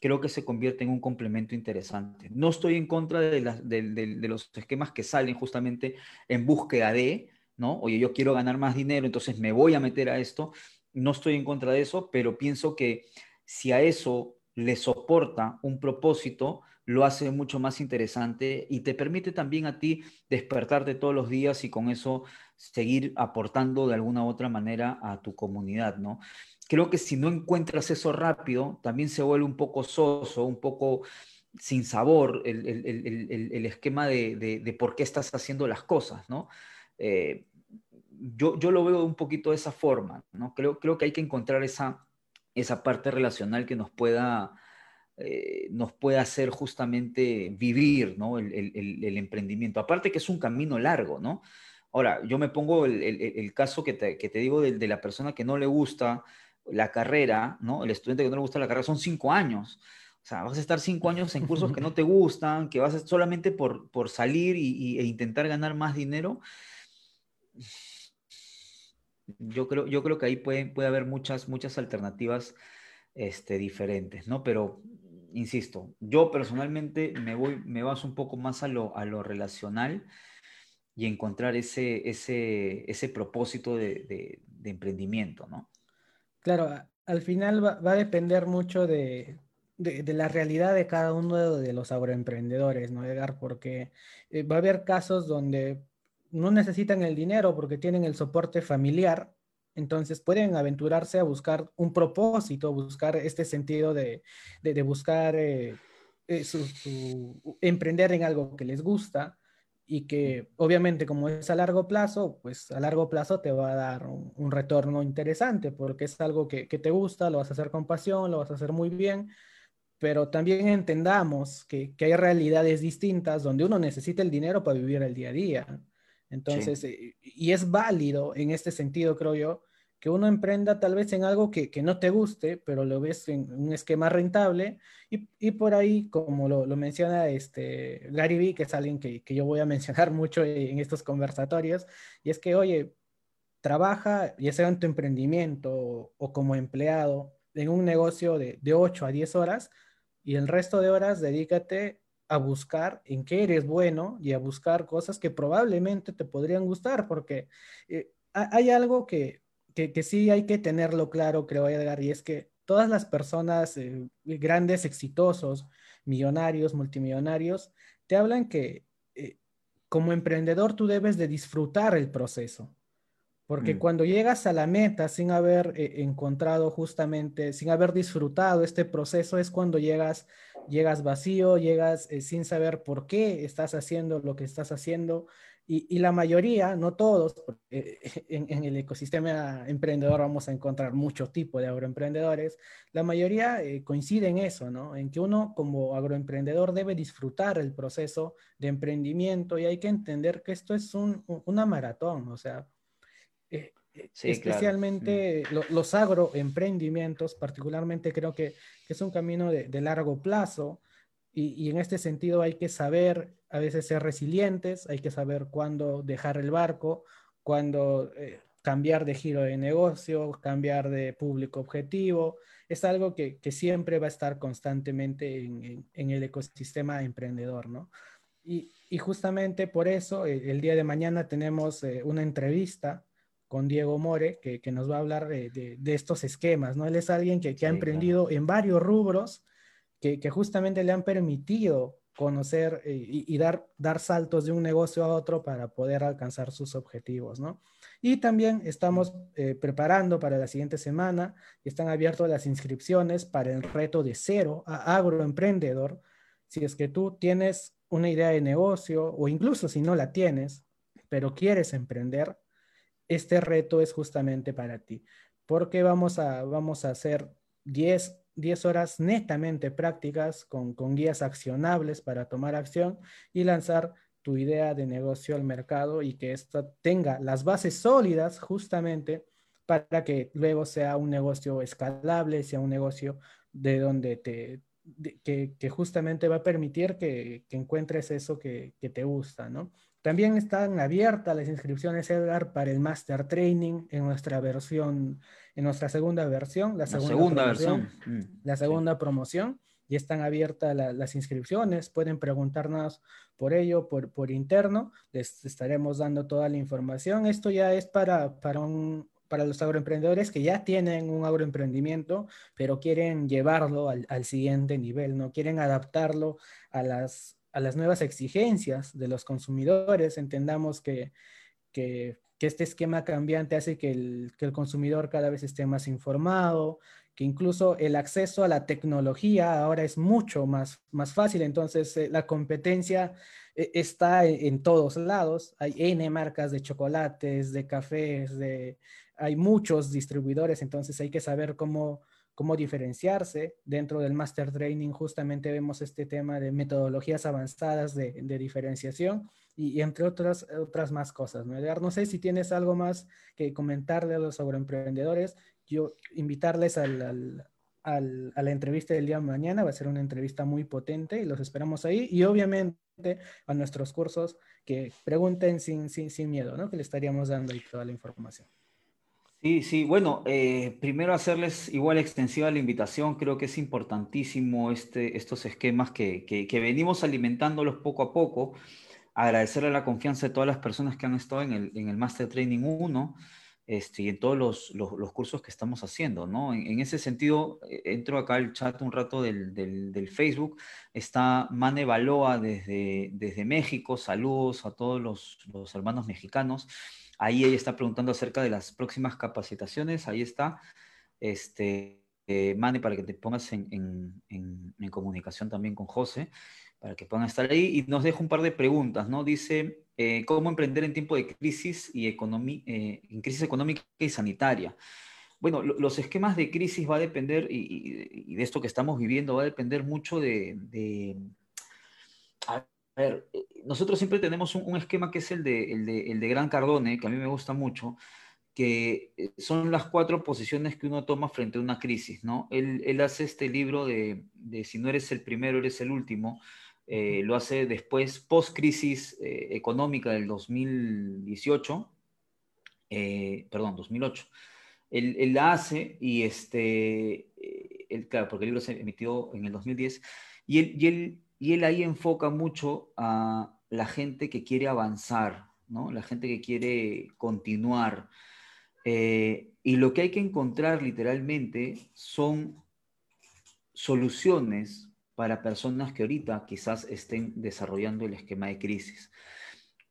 creo que se convierte en un complemento interesante. No estoy en contra de, los esquemas que salen justamente en búsqueda de, ¿no? Oye, yo quiero ganar más dinero, entonces me voy a meter a esto. No estoy en contra de eso, pero pienso que si a eso le soporta un propósito, lo hace mucho más interesante y te permite también a ti despertarte todos los días y con eso seguir aportando de alguna u otra manera a tu comunidad, ¿no? Creo que si no encuentras eso rápido, también se vuelve un poco soso, un poco sin sabor el, esquema de, por qué estás haciendo las cosas, ¿no? Eh, yo, yo, lo veo un poquito de esa forma, ¿no? Creo, creo que hay que encontrar esa, esa parte relacional que nos pueda eh, nos puede hacer justamente vivir ¿no? el, emprendimiento. Aparte que es un camino largo, ¿no? Ahora, yo me pongo el, caso que te, que te digo de, la persona que no le gusta la carrera, ¿no? El estudiante que no le gusta la carrera son cinco años. O sea, vas a estar cinco años en cursos que no te gustan, que vas a, solamente por, por salir y, e intentar ganar más dinero. Yo creo, yo creo que ahí puede, puede haber muchas, muchas alternativas este, diferentes, ¿no? Pero insisto, yo personalmente me voy, me baso un poco más a lo, a lo relacional y encontrar ese, ese, ese propósito de, emprendimiento, ¿no?
Claro, al final va, a depender mucho de, la realidad de cada uno de los agroemprendedores, ¿no, Edgar? Porque eh, va a haber casos donde no necesitan el dinero porque tienen el soporte familiar entonces pueden aventurarse a buscar un propósito, buscar este sentido de, buscar eh, eh, emprender en algo que les gusta y que obviamente como es a largo plazo, pues a largo plazo te va a dar un, retorno interesante porque es algo que, te gusta, lo vas a hacer con pasión, lo vas a hacer muy bien, pero también entendamos que, hay realidades distintas donde uno necesita el dinero para vivir el día a día. Entonces, eh, y es válido en este sentido, creo yo, que uno emprenda tal vez en algo que, no te guste, pero lo ves en un esquema rentable. Y, por ahí, como lo, menciona este Gary Vee, que es alguien que, yo voy a mencionar mucho en estos conversatorios, y es que, oye, trabaja, ya sea en tu emprendimiento o, como empleado, en un negocio de, de 8 a 10 horas y el resto de horas dedícate a buscar en qué eres bueno y a buscar cosas que probablemente te podrían gustar, porque eh, hay algo que que, sí hay que tenerlo claro, creo, Edgar, y es que todas las personas eh, grandes, exitosos, millonarios, multimillonarios, te hablan que eh, como emprendedor tú debes de disfrutar el proceso. Porque mm. cuando llegas a la meta sin haber eh, encontrado justamente, sin haber disfrutado este proceso, es cuando llegas, llegas vacío, llegas sin saber por qué estás haciendo lo que estás haciendo, y, la mayoría, no todos, porque en, el ecosistema emprendedor vamos a encontrar muchos tipos de agroemprendedores, la mayoría eh, coincide en eso, ¿no? En que uno como agroemprendedor debe disfrutar el proceso de emprendimiento y hay que entender que esto es un, una maratón, o sea, eh, eh, especialmente mm. los agroemprendimientos, particularmente creo que, que es un camino de, de largo plazo y, en este sentido hay que saber a veces ser resilientes, hay que saber cuándo dejar el barco, cuándo eh, cambiar de giro de negocio, cambiar de público objetivo. Es algo que, siempre va a estar constantemente en, el ecosistema emprendedor, ¿no? Y, justamente por eso eh, el día de mañana tenemos eh, una entrevista con Diego More que, nos va a hablar de, estos esquemas, ¿no? Él es alguien que, ha emprendido en varios rubros que, justamente le han permitido conocer eh, y, dar, dar saltos de un negocio a otro para poder alcanzar sus objetivos, ¿no? Y también estamos eh, preparando para la siguiente semana están abiertas las inscripciones para el reto de cero a agroemprendedor. Si es que tú tienes una idea de negocio o incluso si no la tienes, pero quieres emprender, este reto es justamente para ti, porque vamos a, vamos a hacer 10 10 horas netamente prácticas con, guías accionables para tomar acción y lanzar tu idea de negocio al mercado y que esto tenga las bases sólidas justamente para que luego sea un negocio escalable, sea un negocio de donde te, que, justamente va a permitir que, encuentres eso que, que, te gusta, ¿no? También están abiertas las inscripciones, Edgar, para el Master Training en nuestra versión, en nuestra segunda versión, la segunda,
versión,
mm, la segunda promoción, ya están abiertas las inscripciones, pueden preguntarnos por ello, por, por interno, les estaremos dando toda la información. Esto ya es para, para un, para los agroemprendedores que ya tienen un agroemprendimiento, pero quieren llevarlo al, al, siguiente nivel, ¿no? Quieren adaptarlo a las, a las nuevas exigencias de los consumidores. Entendamos que, que, que este esquema cambiante hace que el, que el consumidor cada vez esté más informado, que incluso el acceso a la tecnología ahora es mucho más, más fácil, entonces eh, la competencia eh, está en, en, todos lados, hay N marcas de chocolates, de cafés, de, hay muchos distribuidores, entonces hay que saber cómo, cómo diferenciarse. Dentro del Master Training justamente vemos este tema de metodologías avanzadas de, de diferenciación y, y, entre otras, otras más cosas. ¿no? no sé si tienes algo más que comentarle a los agroemprendedores. Yo invitarles al, al, al, a la entrevista del día de mañana, va a ser una entrevista muy potente y los esperamos ahí. Y obviamente a nuestros cursos que pregunten sin, sin, sin miedo, ¿no? que le estaríamos dando ahí toda la información.
Sí, sí, bueno, eh, primero hacerles igual extensiva la invitación, creo que es importantísimo este, estos esquemas que, que, venimos alimentándolos poco a poco, agradecerle la confianza de todas las personas que han estado en el, en el Master Training 1 este, y en todos los, los, cursos que estamos haciendo, ¿no? En, ese sentido, eh, entro acá al chat un rato del, del, del Facebook, está Mane Baloa desde, desde México, saludos a todos los, los hermanos mexicanos. Ahí ella está preguntando acerca de las próximas capacitaciones. Ahí está. Este, eh, Mane, para que te pongas en, comunicación también con José, para que puedan estar ahí. Y nos deja un par de preguntas, ¿no? Dice, eh, ¿cómo emprender en tiempo de crisis, y eh, en crisis económica y sanitaria? Bueno, lo, los esquemas de crisis va a depender, y, de esto que estamos viviendo, va a depender mucho de... de a ver, nosotros siempre tenemos un, un esquema que es el de, el, de, el de, Gran Cardone, que a mí me gusta mucho, que eh, son las cuatro posiciones que uno toma frente a una crisis, ¿no? Él, él hace este libro de, de, si no eres el primero, eres el último, eh, lo hace después, post-crisis eh, económica del 2018, eh, perdón, 2008. Él, él, la hace y, este, él, claro, porque el libro se emitió en el 2010, y él, y él y él ahí enfoca mucho a la gente que quiere avanzar, ¿no? La gente que quiere continuar. Eh, y lo que hay que encontrar literalmente son soluciones para personas que ahorita quizás estén desarrollando el esquema de crisis.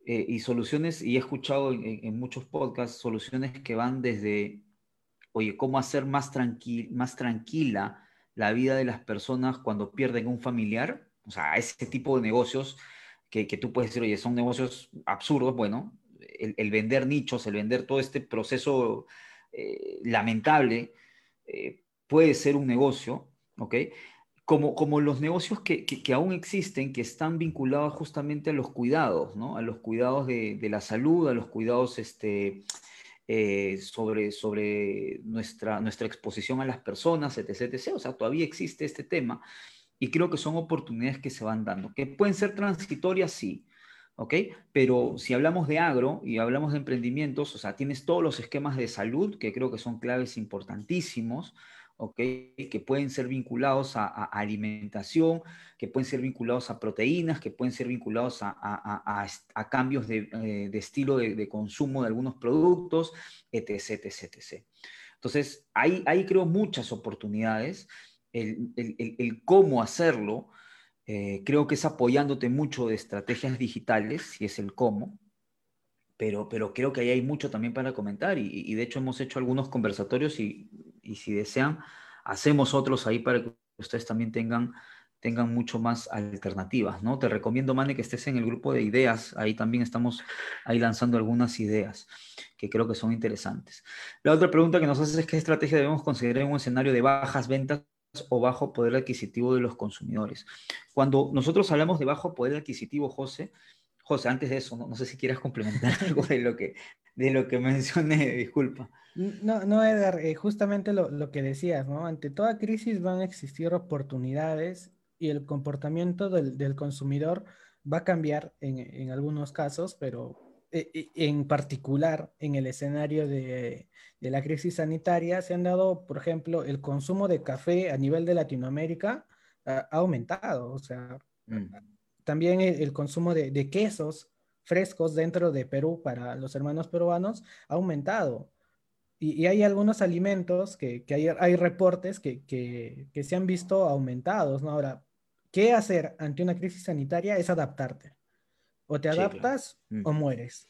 Eh, y soluciones, y he escuchado en, en, muchos podcasts, soluciones que van desde, oye, cómo hacer más, tranqui más tranquila la vida de las personas cuando pierden un familiar, o sea, ese tipo de negocios que, tú puedes decir, oye, son negocios absurdos, bueno, el, vender nichos, el vender todo este proceso eh, lamentable, eh, puede ser un negocio, ¿ok? Como, como los negocios que, que, que, aún existen, que están vinculados justamente a los cuidados, ¿no? A los cuidados de, de la salud, a los cuidados este, eh, sobre, sobre nuestra, nuestra exposición a las personas, etc, etc. O sea, todavía existe este tema y creo que son oportunidades que se van dando, que pueden ser transitorias, sí, ¿ok? Pero si hablamos de agro y hablamos de emprendimientos, o sea, tienes todos los esquemas de salud, que creo que son claves importantísimos, ¿ok? Que pueden ser vinculados a, a alimentación, que pueden ser vinculados a proteínas, que pueden ser vinculados a, a, a cambios de, eh, de estilo de, de, consumo de algunos productos, etc., etc., etc. Entonces, ahí, ahí creo muchas oportunidades el, el, el cómo hacerlo, eh, creo que es apoyándote mucho de estrategias digitales, si es el cómo, pero, pero creo que ahí hay mucho también para comentar y, y de hecho hemos hecho algunos conversatorios y, y, si desean, hacemos otros ahí para que ustedes también tengan, tengan mucho más alternativas, ¿no? Te recomiendo, Mane, que estés en el grupo de ideas, ahí también estamos ahí lanzando algunas ideas que creo que son interesantes. La otra pregunta que nos haces es qué estrategia debemos considerar en un escenario de bajas ventas o bajo poder adquisitivo de los consumidores. Cuando nosotros hablamos de bajo poder adquisitivo, José, José, antes de eso, no, sé si quieras complementar algo de lo que, de lo que mencioné, disculpa.
No, no, Edgar, eh, justamente lo, lo, que decías, ¿no? Ante toda crisis van a existir oportunidades y el comportamiento del, del consumidor va a cambiar en, en algunos casos, pero en particular en el escenario de, de, la crisis sanitaria, se han dado, por ejemplo, el consumo de café a nivel de Latinoamérica ha, aumentado. O sea, mm. también el, consumo de, quesos frescos dentro de Perú para los hermanos peruanos ha aumentado. Y, hay algunos alimentos que, hay, hay, reportes que, que, se han visto aumentados, ¿no? Ahora, ¿qué hacer ante una crisis sanitaria? Es adaptarte. O te adaptas mm. o mueres.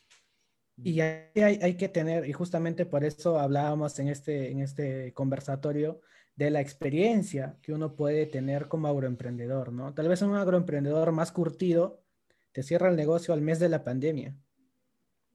Y hay, hay, que tener, y justamente por eso hablábamos en este, en este conversatorio de la experiencia que uno puede tener como agroemprendedor, ¿no? Tal vez un agroemprendedor más curtido te cierra el negocio al mes de la pandemia,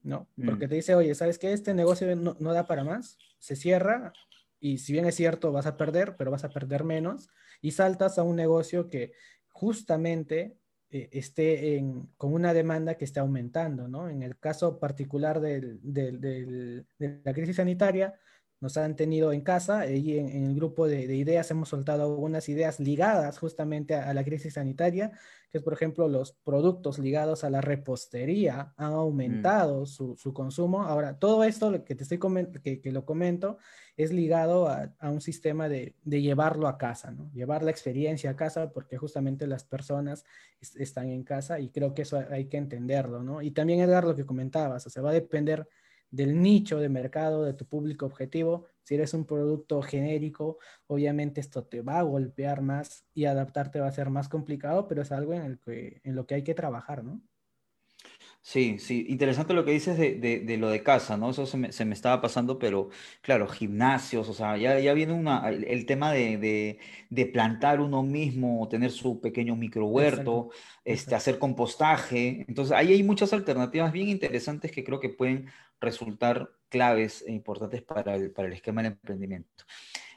¿no? Porque mm. te dice, oye, ¿sabes qué? Este negocio no, no da para más, se cierra y si bien es cierto, vas a perder, pero vas a perder menos y saltas a un negocio que justamente eh, esté con una demanda que esté aumentando, ¿no? En el caso particular de la crisis sanitaria, nos han tenido en casa y en, el grupo de, ideas hemos soltado algunas ideas ligadas justamente a, la crisis sanitaria, que es por ejemplo los productos ligados a la repostería han aumentado su, consumo. Ahora, todo esto que te estoy que, que, lo comento es ligado a, un sistema de, llevarlo a casa, ¿no? Llevar la experiencia a casa porque justamente las personas están en casa y creo que eso hay que entenderlo, ¿no? Y también Edgar, lo que comentabas, o sea, va a depender del nicho de mercado, de tu público objetivo. Si eres un producto genérico, obviamente esto te va a golpear más y adaptarte va a ser más complicado, pero es algo en, el que, en lo que hay que trabajar, ¿no?
Sí, sí, interesante lo que dices de, lo de casa, ¿no? Eso se me, estaba pasando, pero claro, gimnasios, o sea, ya, ya viene una, el, tema de, plantar uno mismo, tener su pequeño micro huerto, este, hacer compostaje. Entonces, ahí hay muchas alternativas bien interesantes que creo que pueden resultar claves e importantes para el, para el esquema del emprendimiento.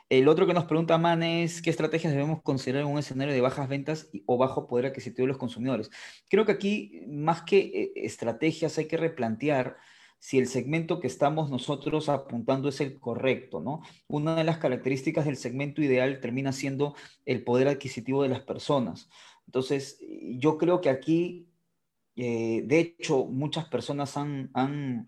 El otro que nos pregunta Man es qué estrategias debemos considerar en un escenario de bajas ventas o bajo poder adquisitivo de los consumidores. Creo que aquí, más que eh, estrategias, hay que replantear si el segmento que estamos nosotros apuntando es el correcto, ¿no? Una de las características del segmento ideal termina siendo el poder adquisitivo de las personas. Entonces, yo creo que aquí, eh, de hecho, muchas personas han, han,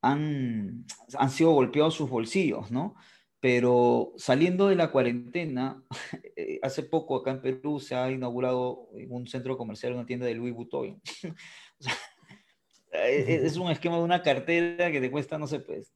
han, han sido golpeados sus bolsillos, ¿no? Pero saliendo de la cuarentena, eh, hace poco acá en Perú se ha inaugurado un centro comercial, una tienda de Louis Vuitton. E, e, es un esquema de una cartera que te cuesta, no sé, pues,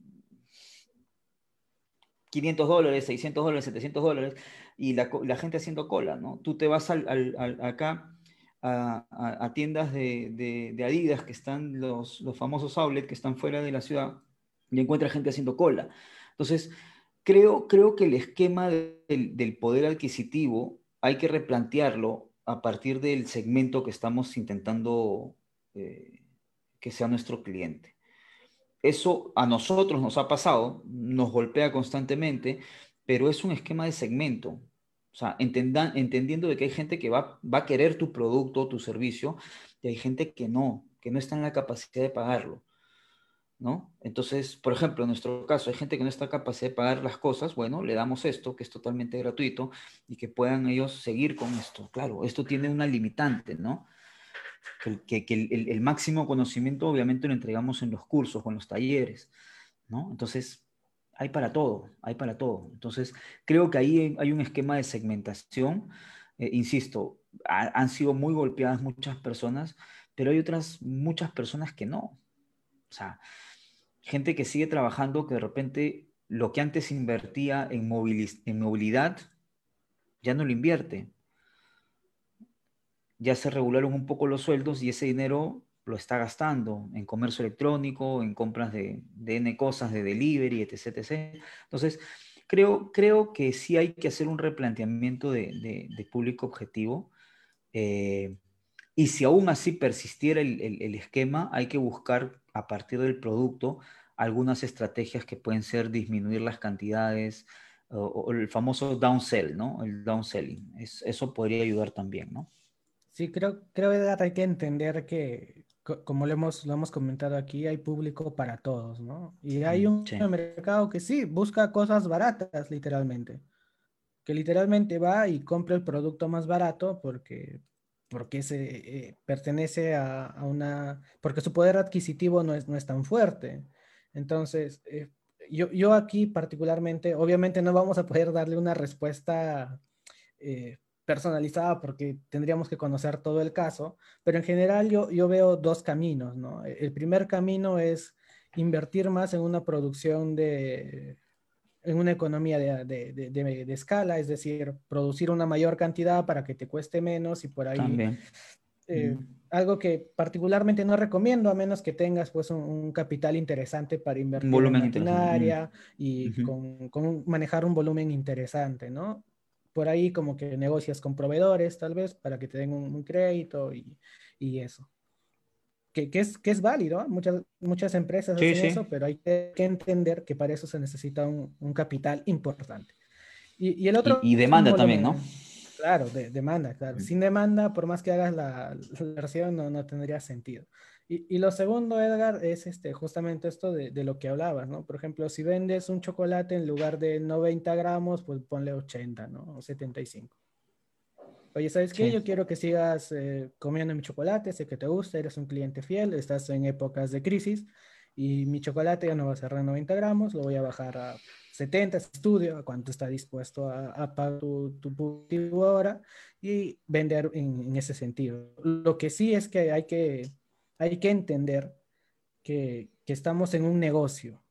500 dólares, 600 dólares, 700 dólares, y la, gente haciendo cola, ¿no? Tú te vas al, acá a, tiendas de, Adidas, que están los, los famosos outlets, que están fuera de la ciudad, y encuentras gente haciendo cola. Entonces, Creo, creo que el esquema del, poder adquisitivo hay que replantearlo a partir del segmento que estamos intentando eh, que sea nuestro cliente. Eso a nosotros nos ha pasado, nos golpea constantemente, pero es un esquema de segmento. O sea, entendiendo de que hay gente que va, va a querer tu producto tu servicio y hay gente que no, que no está en la capacidad de pagarlo. ¿No? Entonces, por ejemplo, en nuestro caso, hay gente que no está capaz de pagar las cosas, bueno, le damos esto, que es totalmente gratuito, y que puedan ellos seguir con esto. Claro, esto tiene una limitante, ¿no? Que, el, máximo conocimiento obviamente lo entregamos en los cursos o en los talleres. Entonces, hay para todo, hay para todo. Entonces, creo que ahí hay un esquema de segmentación. Eh, insisto, han sido muy golpeadas muchas personas, pero hay otras muchas personas que no. O sea, gente que sigue trabajando que de repente lo que antes invertía en, en movilidad ya no lo invierte. Ya se regularon un poco los sueldos y ese dinero lo está gastando en comercio electrónico, en compras de, de N cosas, de delivery, etc. Entonces, creo, creo que sí hay que hacer un replanteamiento de, público objetivo. Eh, y si aún así persistiera el, esquema, hay que buscar a partir del producto algunas estrategias que pueden ser disminuir las cantidades o, el famoso downsell, ¿no? El downselling. eso podría ayudar también, ¿no?
Sí, creo, creo que hay que entender que, como lo hemos, lo hemos comentado aquí, hay público para todos, ¿no? Y hay un mercado que sí, busca cosas baratas, literalmente. Que literalmente va y compra el producto más barato porque porque se eh, pertenece a, una, porque su poder adquisitivo no es, no es tan fuerte. Entonces, eh, yo, yo, aquí particularmente, obviamente no vamos a poder darle una respuesta eh, personalizada porque tendríamos que conocer todo el caso, pero en general yo, yo veo dos caminos, ¿no? El primer camino es invertir más en una producción de, en una economía de, de, de, escala, es decir, producir una mayor cantidad para que te cueste menos y por ahí... Eh, algo que particularmente no recomiendo a menos que tengas pues un, capital interesante para invertir en maquinaria y con, con, manejar un volumen interesante, ¿no? Por ahí como que negocias con proveedores tal vez para que te den un, crédito y, y eso. Que, que, es, que es válido, muchas, muchas empresas hacen eso, pero hay que entender que para eso se necesita un, un capital importante. Y, y, el otro...
Y, demanda también, ¿no?
Claro, de, demanda, claro. Sin demanda, por más que hagas la, versión, no, no tendría sentido. Y, y, lo segundo, Edgar, es este, justamente esto de, de, lo que hablabas, ¿no? Por ejemplo, si vendes un chocolate en lugar de 90 gramos, pues ponle 80, ¿no? O 75. Oye, ¿sabes qué? Yo quiero que sigas eh, comiendo mi chocolate, sé que te gusta, eres un cliente fiel, estás en épocas de crisis y mi chocolate ya no va a de 90 gramos, lo voy a bajar a 70, estudio a cuánto está dispuesto a, pagar tu, tu ahora y vender en, ese sentido. Lo que sí es que hay que, hay que entender que, que estamos en un negocio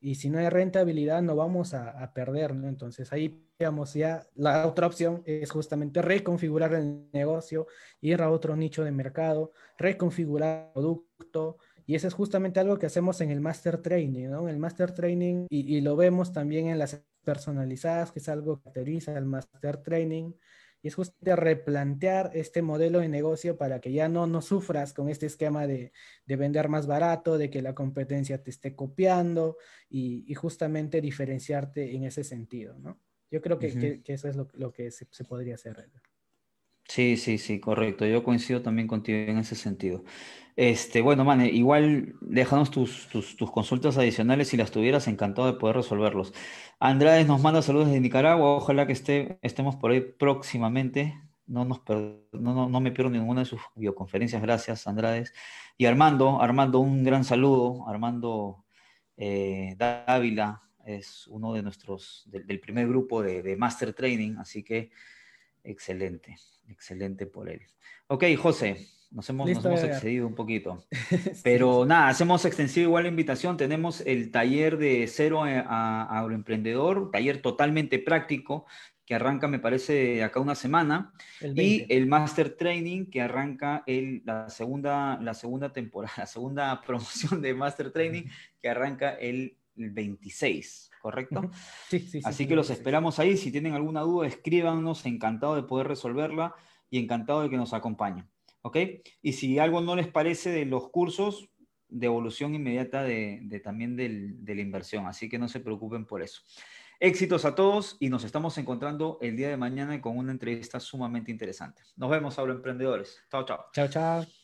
y si no hay rentabilidad no vamos a, a perder, ¿no? Entonces ahí, digamos, ya la otra opción es justamente reconfigurar el negocio, ir a otro nicho de mercado, reconfigurar el producto, y eso es justamente algo que hacemos en el Master Training, ¿no? El Master Training, y, lo vemos también en las personalizadas, que es algo que caracteriza el Master Training, y es justamente replantear este modelo de negocio para que ya no, no sufras con este esquema de, de vender más barato, de que la competencia te esté copiando y, y justamente diferenciarte en ese sentido, ¿no? Yo creo que, que, eso es lo, lo que se, se, podría hacer.
Sí, sí, sí, correcto. Yo coincido también contigo en ese sentido. Este, bueno, Mane, igual déjanos tus, tus, consultas adicionales si las tuvieras, encantado de poder resolverlos. Andrade nos manda saludos desde Nicaragua, ojalá que esté, estemos por ahí próximamente. No, nos no, no, me pierdo ninguna de sus videoconferencias, gracias Andrade. Y Armando, Armando, un gran saludo. Armando eh, Dávila es uno de nuestros, del primer grupo de Master Training, así que excelente, excelente por él. Ok, José, nos hemos, excedido un poquito. Pero nada, hacemos extensivo igual la invitación. Tenemos el taller de cero a, agroemprendedor, taller totalmente práctico, que arranca, me parece, acá una semana. y el Master Training, que arranca el, la, segunda, la segunda temporada, la segunda promoción de Master Training, que arranca el, 26. ¿Correcto?
Sí, sí, sí.
Así que los esperamos ahí. Si tienen alguna duda, escríbanos. Encantado de poder resolverla y encantado de que nos acompañen. ¿ok? Y si algo no les parece de los cursos, devolución inmediata de, también de la inversión, así que no se preocupen por eso. Éxitos a todos y nos estamos encontrando el día de mañana con una entrevista sumamente interesante. Nos vemos, ahora emprendedores. Chao, chao.
Chao, chao.